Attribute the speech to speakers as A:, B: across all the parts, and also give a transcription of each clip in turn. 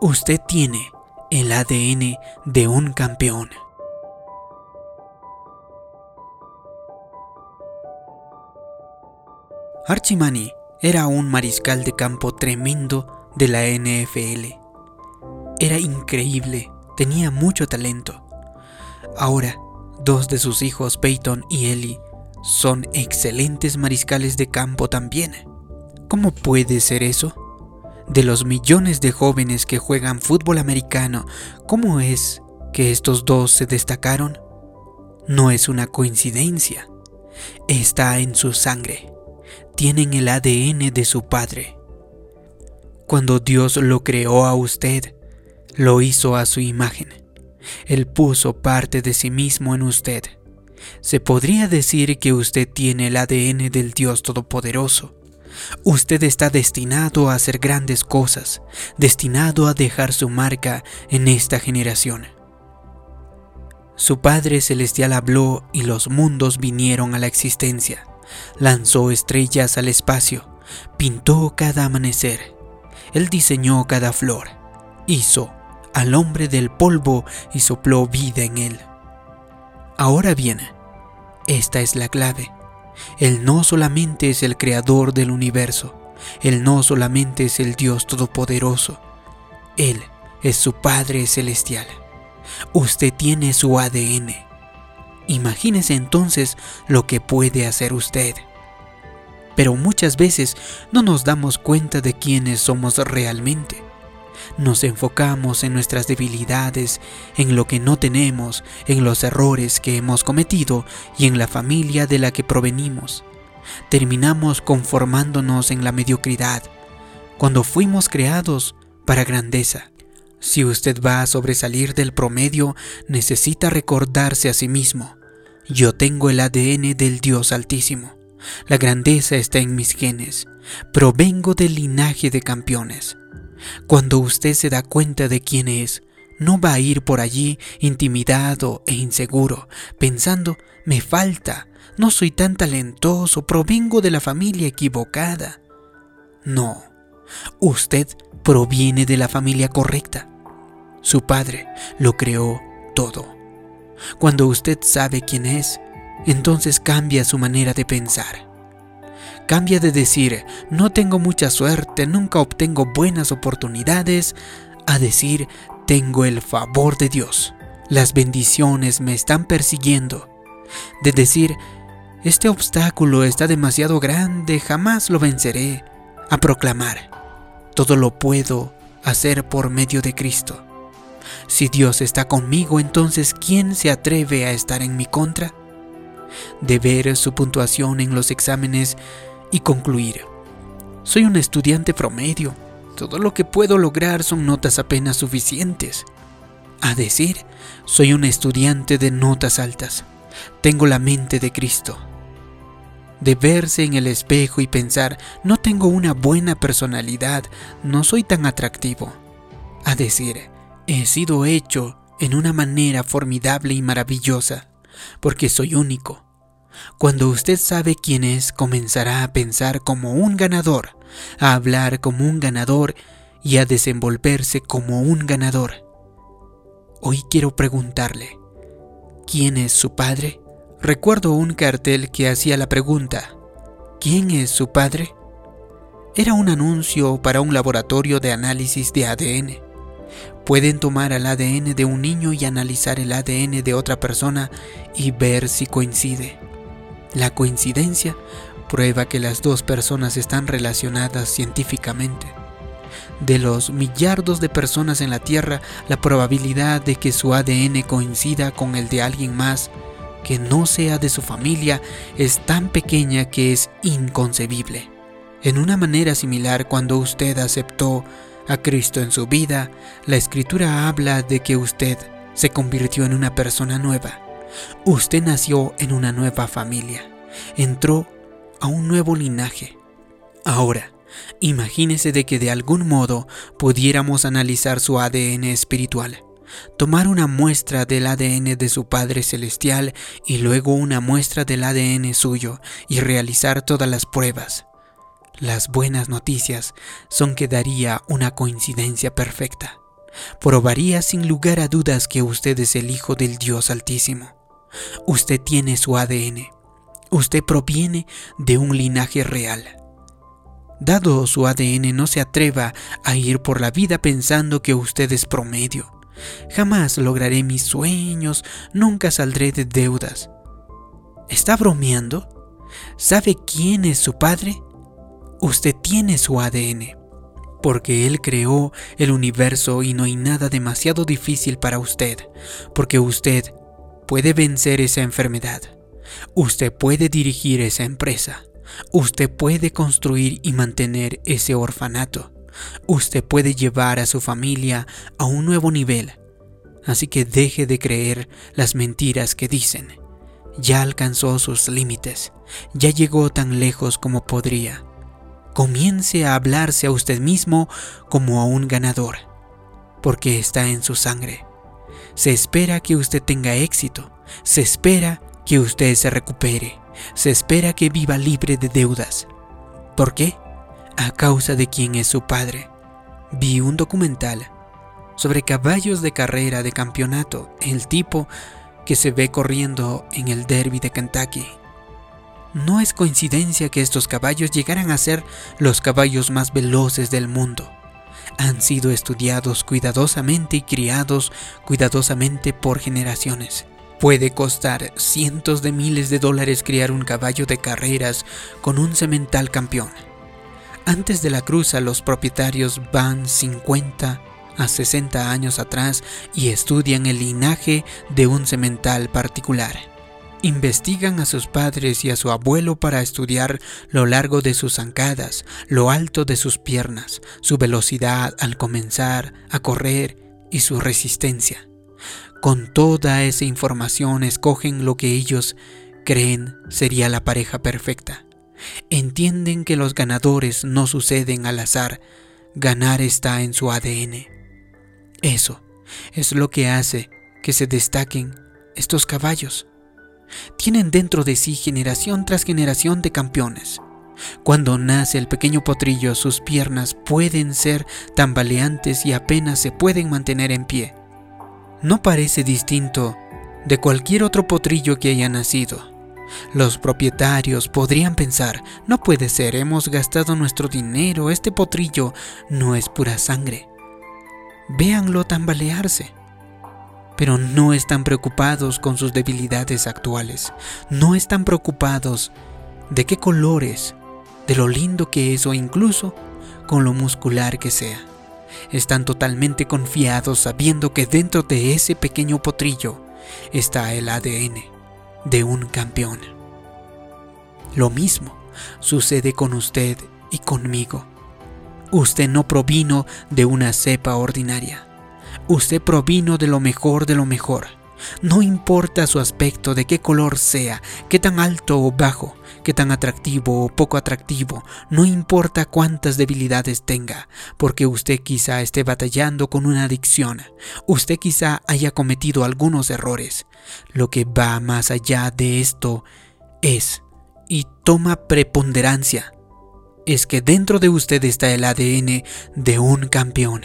A: Usted tiene el ADN de un campeón. Archie Manning era un mariscal de campo tremendo de la NFL. Era increíble, tenía mucho talento. Ahora, dos de sus hijos, Peyton y Ellie, son excelentes mariscales de campo también. ¿Cómo puede ser eso? De los millones de jóvenes que juegan fútbol americano, ¿cómo es que estos dos se destacaron? No es una coincidencia. Está en su sangre. Tienen el ADN de su padre. Cuando Dios lo creó a usted, lo hizo a su imagen. Él puso parte de sí mismo en usted. Se podría decir que usted tiene el ADN del Dios Todopoderoso. Usted está destinado a hacer grandes cosas, destinado a dejar su marca en esta generación. Su Padre Celestial habló y los mundos vinieron a la existencia. Lanzó estrellas al espacio, pintó cada amanecer. Él diseñó cada flor, hizo al hombre del polvo y sopló vida en él. Ahora bien, esta es la clave. Él no solamente es el creador del universo, Él no solamente es el Dios todopoderoso, Él es su Padre celestial. Usted tiene su ADN. Imagínese entonces lo que puede hacer usted. Pero muchas veces no nos damos cuenta de quiénes somos realmente. Nos enfocamos en nuestras debilidades, en lo que no tenemos, en los errores que hemos cometido y en la familia de la que provenimos. Terminamos conformándonos en la mediocridad, cuando fuimos creados para grandeza. Si usted va a sobresalir del promedio, necesita recordarse a sí mismo. Yo tengo el ADN del Dios Altísimo. La grandeza está en mis genes. Provengo del linaje de campeones. Cuando usted se da cuenta de quién es, no va a ir por allí intimidado e inseguro, pensando, me falta, no soy tan talentoso, provengo de la familia equivocada. No, usted proviene de la familia correcta. Su padre lo creó todo. Cuando usted sabe quién es, entonces cambia su manera de pensar. Cambia de decir, no tengo mucha suerte, nunca obtengo buenas oportunidades, a decir, tengo el favor de Dios. Las bendiciones me están persiguiendo. De decir, este obstáculo está demasiado grande, jamás lo venceré. A proclamar, todo lo puedo hacer por medio de Cristo. Si Dios está conmigo, entonces ¿quién se atreve a estar en mi contra? De ver su puntuación en los exámenes y concluir. Soy un estudiante promedio. Todo lo que puedo lograr son notas apenas suficientes. A decir, soy un estudiante de notas altas. Tengo la mente de Cristo. De verse en el espejo y pensar, no tengo una buena personalidad, no soy tan atractivo. A decir, he sido hecho en una manera formidable y maravillosa, porque soy único. Cuando usted sabe quién es, comenzará a pensar como un ganador, a hablar como un ganador y a desenvolverse como un ganador. Hoy quiero preguntarle, ¿quién es su padre? Recuerdo un cartel que hacía la pregunta, ¿quién es su padre? Era un anuncio para un laboratorio de análisis de ADN. Pueden tomar el ADN de un niño y analizar el ADN de otra persona y ver si coincide. La coincidencia prueba que las dos personas están relacionadas científicamente. De los millardos de personas en la Tierra, la probabilidad de que su ADN coincida con el de alguien más que no sea de su familia es tan pequeña que es inconcebible. En una manera similar, cuando usted aceptó a Cristo en su vida, la escritura habla de que usted se convirtió en una persona nueva Usted nació en una nueva familia, entró a un nuevo linaje. Ahora, imagínese de que de algún modo pudiéramos analizar su ADN espiritual, tomar una muestra del ADN de su Padre Celestial y luego una muestra del ADN suyo y realizar todas las pruebas. Las buenas noticias son que daría una coincidencia perfecta. probaría sin lugar a dudas que usted es el Hijo del Dios Altísimo. Usted tiene su ADN. Usted proviene de un linaje real. Dado su ADN, no se atreva a ir por la vida pensando que usted es promedio. Jamás lograré mis sueños, nunca saldré de deudas. ¿Está bromeando? ¿Sabe quién es su padre? Usted tiene su ADN, porque Él creó el universo y no hay nada demasiado difícil para usted, porque usted puede vencer esa enfermedad, usted puede dirigir esa empresa, usted puede construir y mantener ese orfanato, usted puede llevar a su familia a un nuevo nivel. Así que deje de creer las mentiras que dicen. Ya alcanzó sus límites, ya llegó tan lejos como podría. Comience a hablarse a usted mismo como a un ganador, porque está en su sangre. Se espera que usted tenga éxito, se espera que usted se recupere, se espera que viva libre de deudas. ¿Por qué? A causa de quién es su padre. Vi un documental sobre caballos de carrera de campeonato, el tipo que se ve corriendo en el derby de Kentucky. No es coincidencia que estos caballos llegaran a ser los caballos más veloces del mundo. Han sido estudiados cuidadosamente y criados cuidadosamente por generaciones. Puede costar cientos de miles de dólares criar un caballo de carreras con un cemental campeón. Antes de la cruza los propietarios van 50 a 60 años atrás y estudian el linaje de un cemental particular. Investigan a sus padres y a su abuelo para estudiar lo largo de sus zancadas, lo alto de sus piernas, su velocidad al comenzar a correr y su resistencia. Con toda esa información escogen lo que ellos creen sería la pareja perfecta. Entienden que los ganadores no suceden al azar, ganar está en su ADN. Eso es lo que hace que se destaquen estos caballos. Tienen dentro de sí generación tras generación de campeones. Cuando nace el pequeño potrillo, sus piernas pueden ser tambaleantes y apenas se pueden mantener en pie. No parece distinto de cualquier otro potrillo que haya nacido. Los propietarios podrían pensar, no puede ser, hemos gastado nuestro dinero, este potrillo no es pura sangre véanlo tambalearse. Pero no están preocupados con sus debilidades actuales, no están preocupados de qué colores, de lo lindo que es o incluso con lo muscular que sea. Están totalmente confiados sabiendo que dentro de ese pequeño potrillo está el ADN de un campeón. Lo mismo sucede con usted y conmigo. Usted no provino de una cepa ordinaria. Usted provino de lo mejor de lo mejor. No importa su aspecto, de qué color sea, qué tan alto o bajo, qué tan atractivo o poco atractivo, no importa cuántas debilidades tenga, porque usted quizá esté batallando con una adicción, usted quizá haya cometido algunos errores. Lo que va más allá de esto es y toma preponderancia es que dentro de usted está el ADN de un campeón.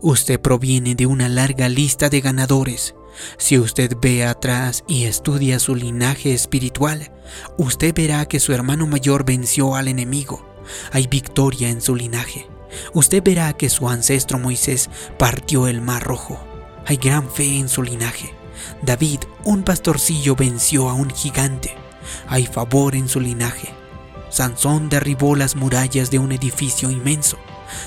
A: Usted proviene de una larga lista de ganadores. Si usted ve atrás y estudia su linaje espiritual, usted verá que su hermano mayor venció al enemigo. Hay victoria en su linaje. Usted verá que su ancestro Moisés partió el mar rojo. Hay gran fe en su linaje. David, un pastorcillo, venció a un gigante. Hay favor en su linaje. Sansón derribó las murallas de un edificio inmenso.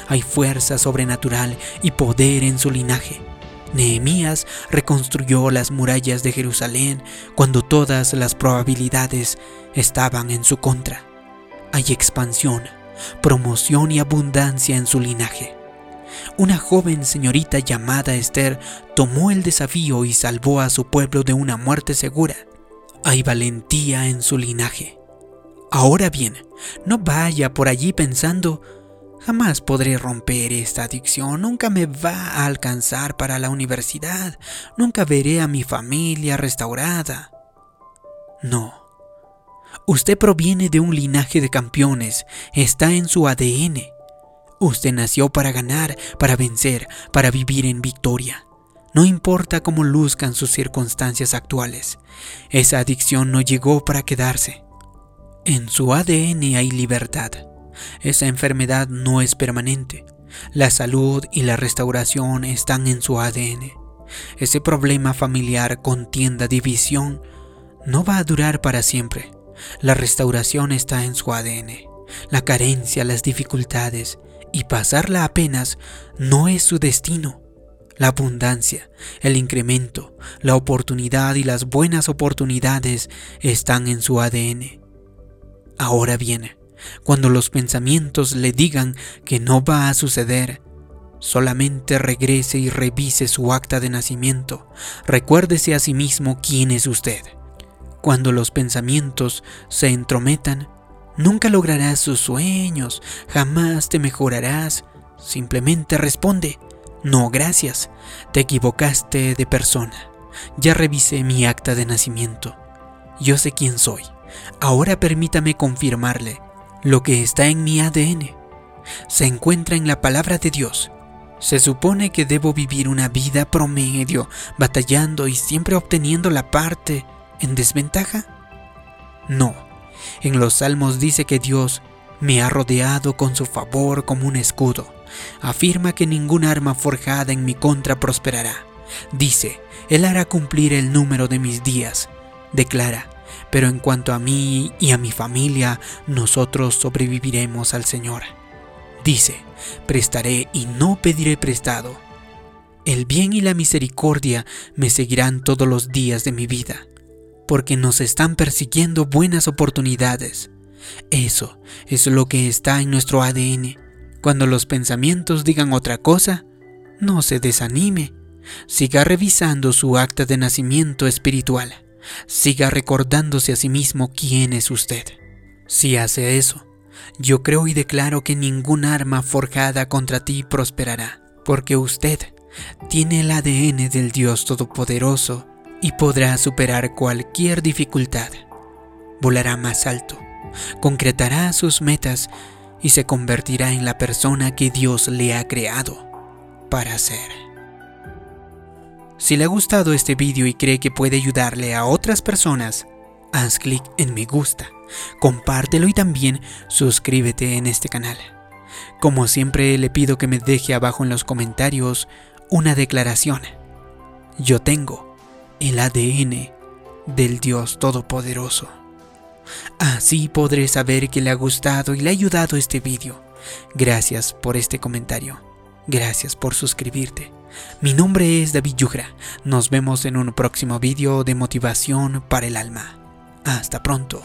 A: Hay fuerza sobrenatural y poder en su linaje. Nehemías reconstruyó las murallas de Jerusalén cuando todas las probabilidades estaban en su contra. Hay expansión, promoción y abundancia en su linaje. Una joven señorita llamada Esther tomó el desafío y salvó a su pueblo de una muerte segura. Hay valentía en su linaje. Ahora bien, no vaya por allí pensando, jamás podré romper esta adicción, nunca me va a alcanzar para la universidad, nunca veré a mi familia restaurada. No. Usted proviene de un linaje de campeones, está en su ADN. Usted nació para ganar, para vencer, para vivir en victoria. No importa cómo luzcan sus circunstancias actuales, esa adicción no llegó para quedarse. En su ADN hay libertad. Esa enfermedad no es permanente. La salud y la restauración están en su ADN. Ese problema familiar, contienda, división, no va a durar para siempre. La restauración está en su ADN. La carencia, las dificultades y pasarla apenas no es su destino. La abundancia, el incremento, la oportunidad y las buenas oportunidades están en su ADN. Ahora viene, cuando los pensamientos le digan que no va a suceder, solamente regrese y revise su acta de nacimiento. Recuérdese a sí mismo quién es usted. Cuando los pensamientos se entrometan, nunca lograrás sus sueños, jamás te mejorarás. Simplemente responde, no, gracias, te equivocaste de persona. Ya revisé mi acta de nacimiento. Yo sé quién soy. Ahora permítame confirmarle lo que está en mi ADN. Se encuentra en la palabra de Dios. Se supone que debo vivir una vida promedio, batallando y siempre obteniendo la parte en desventaja. No, en los salmos dice que Dios me ha rodeado con su favor como un escudo. Afirma que ningún arma forjada en mi contra prosperará. Dice, Él hará cumplir el número de mis días. Declara, pero en cuanto a mí y a mi familia, nosotros sobreviviremos al Señor. Dice, prestaré y no pediré prestado. El bien y la misericordia me seguirán todos los días de mi vida, porque nos están persiguiendo buenas oportunidades. Eso es lo que está en nuestro ADN. Cuando los pensamientos digan otra cosa, no se desanime. Siga revisando su acta de nacimiento espiritual. Siga recordándose a sí mismo quién es usted. Si hace eso, yo creo y declaro que ningún arma forjada contra ti prosperará, porque usted tiene el ADN del Dios Todopoderoso y podrá superar cualquier dificultad. Volará más alto, concretará sus metas y se convertirá en la persona que Dios le ha creado para ser. Si le ha gustado este vídeo y cree que puede ayudarle a otras personas, haz clic en me gusta, compártelo y también suscríbete en este canal. Como siempre le pido que me deje abajo en los comentarios una declaración. Yo tengo el ADN del Dios Todopoderoso. Así podré saber que le ha gustado y le ha ayudado este vídeo. Gracias por este comentario. Gracias por suscribirte. Mi nombre es David Yugra. Nos vemos en un próximo vídeo de motivación para el alma. Hasta pronto.